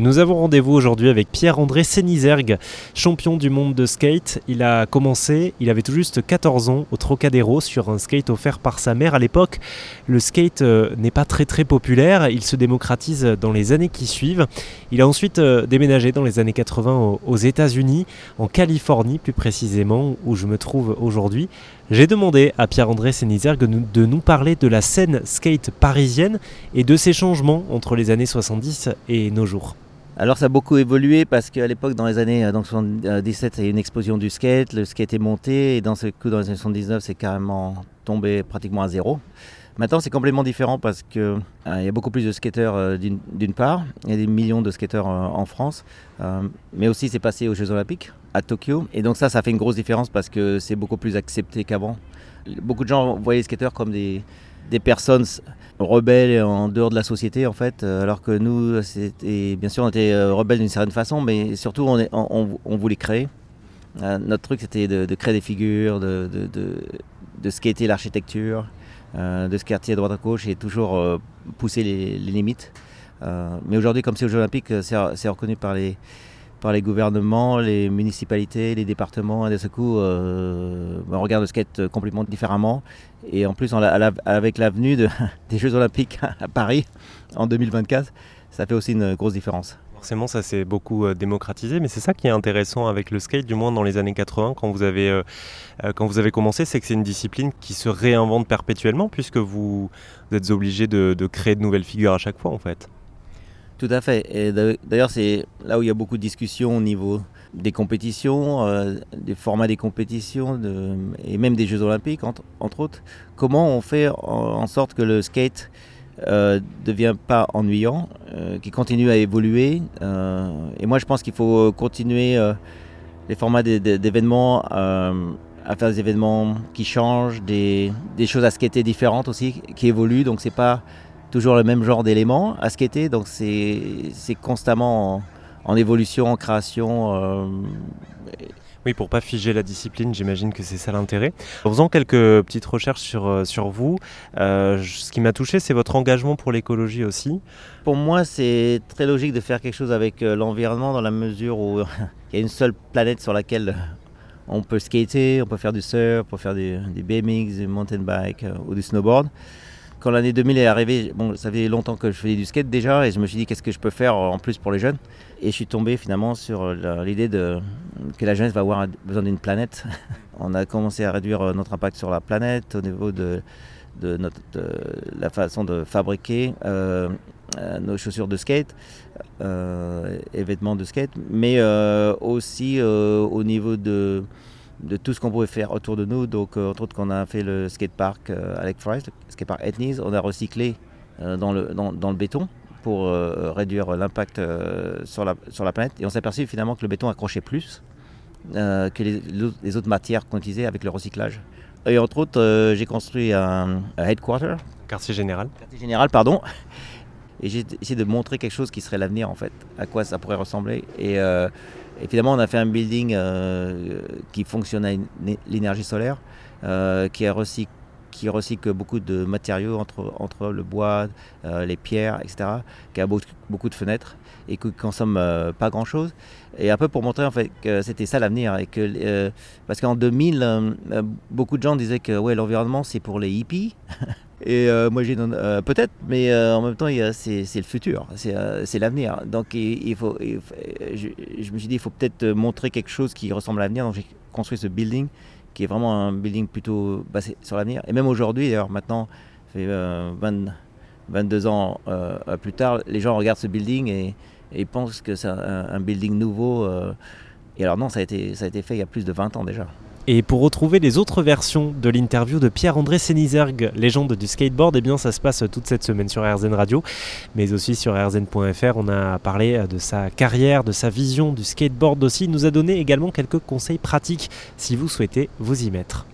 Nous avons rendez-vous aujourd'hui avec Pierre-André Sénizergue, champion du monde de skate. Il a commencé, il avait tout juste 14 ans au Trocadéro sur un skate offert par sa mère à l'époque. Le skate euh, n'est pas très très populaire, il se démocratise dans les années qui suivent. Il a ensuite euh, déménagé dans les années 80 aux États-Unis, en Californie plus précisément, où je me trouve aujourd'hui. J'ai demandé à Pierre-André Sénizergue de nous parler de la scène skate parisienne et de ses changements entre les années 70 et nos jours. Alors ça a beaucoup évolué parce qu'à l'époque, dans les années 77, il y a une explosion du skate, le skate est monté et dans ce coup, dans les années 79, c'est carrément tombé pratiquement à zéro. Maintenant, c'est complètement différent parce qu'il euh, y a beaucoup plus de skateurs euh, d'une part, il y a des millions de skateurs euh, en France, mais aussi c'est passé aux Jeux Olympiques à Tokyo. Et donc ça, ça fait une grosse différence parce que c'est beaucoup plus accepté qu'avant. Beaucoup de gens voyaient les skateurs comme des, des personnes rebelles en dehors de la société en fait, euh, alors que nous, bien sûr on était euh, rebelles d'une certaine façon, mais surtout on, on, voulait créer. Euh, notre truc c'était de, créer des figures, de, de, de, skater l'architecture, de skater à droite à gauche et toujours pousser les, les limites. mais aujourd'hui, comme c'est aux Jeux Olympiques, c'est reconnu par les, par les gouvernements, les municipalités, les départements. Et de ce coup, euh, on regarde le skate complètement différemment. Et en plus, avec l'avenue des Jeux Olympiques à Paris en 2024, ça fait aussi une grosse différence. Forcément, ça s'est beaucoup euh, démocratisé, mais c'est ça qui est intéressant avec le skate, du moins dans les années 80, quand vous avez, euh, quand vous avez commencé, c'est que c'est une discipline qui se réinvente perpétuellement, puisque vous, êtes obligé de créer de nouvelles figures à chaque fois, en fait. Tout à fait. Et d'ailleurs, c'est là où il y a beaucoup de discussions au niveau des compétitions, euh, des formats des compétitions et même des Jeux Olympiques, entre, autres. Comment on fait en, sorte que le skate ne euh, devienne pas ennuyant, euh, qu'il continue à évoluer. et moi, je pense qu'il faut continuer les formats d'événements à faire des événements qui changent, des, des, choses à skater différentes aussi, qui évoluent. Donc, c'est pas toujours le même genre d'éléments à skater. Donc c'est constamment en, évolution, en création. Euh, oui, pour pas figer la discipline, j'imagine que c'est ça l'intérêt. En faisant quelques petites recherches sur, euh, sur vous, euh, ce qui m'a touché, c'est votre engagement pour l'écologie aussi. Pour moi, c'est très logique de faire quelque chose avec l'environnement dans la mesure où il y a une seule planète sur laquelle on peut skater, on peut faire du surf, on peut faire du, du BMX, du mountain bike ou du snowboard quand l'année 2000 est arrivée, bon, ça fait longtemps que je faisais du skate déjà et je me suis dit qu'est-ce que je peux faire en plus pour les jeunes? Et je suis tombé finalement sur l'idée de, que la jeunesse va avoir besoin d'une planète. On a commencé à réduire notre impact sur la planète au niveau de, notre, la façon de fabriquer euh, euh, nos chaussures de skate euh, et vêtements de skate, mais aussi au niveau de de tout ce qu'on pouvait faire autour de nous. Donc, euh, entre autres, quand on a fait le skatepark euh, Lake Forest, le skatepark Ethnies, on a recyclé euh, dans, le, dans, le béton pour réduire l'impact sur, la, sur la planète. Et on s'est aperçu finalement que le béton accrochait plus que les, autres matières qu'on utilisait avec le recyclage. Et entre autres, j'ai construit un, headquarter. Quartier général. Quartier général, pardon. Et j'ai essayé de montrer quelque chose qui serait l'avenir en fait, à quoi ça pourrait ressembler. Et et finalement, on a fait un building euh, qui fonctionne à l'énergie solaire, euh, qui, recycle, qui recycle beaucoup de matériaux entre, entre le bois, euh, les pierres, etc., qui a beaucoup, de fenêtres et qui consomme pas grand-chose. Et un peu pour montrer en fait que c'était ça l'avenir. Que, parce qu'en 2000, beaucoup de gens disaient que ouais, l'environnement c'est pour les hippies. Et euh, moi, j'ai euh, peut-être, mais euh, en même temps, c'est le futur, c'est l'avenir. Donc, il, faut, je, me suis dit, il faut peut-être montrer quelque chose qui ressemble à l'avenir. Donc, j'ai construit ce building qui est vraiment un building plutôt basé sur l'avenir. Et même aujourd'hui, d'ailleurs, maintenant, fait 22 ans plus tard, les gens regardent ce building et, pensent que c'est un, building nouveau. et alors, non, ça a, été, ça a été fait il y a plus de 20 ans déjà. Et pour retrouver les autres versions de l'interview de Pierre-André Sénizergue, légende du skateboard, eh bien ça se passe toute cette semaine sur RZN Radio, mais aussi sur rzn.fr. On a parlé de sa carrière, de sa vision du skateboard aussi. Il nous a donné également quelques conseils pratiques si vous souhaitez vous y mettre.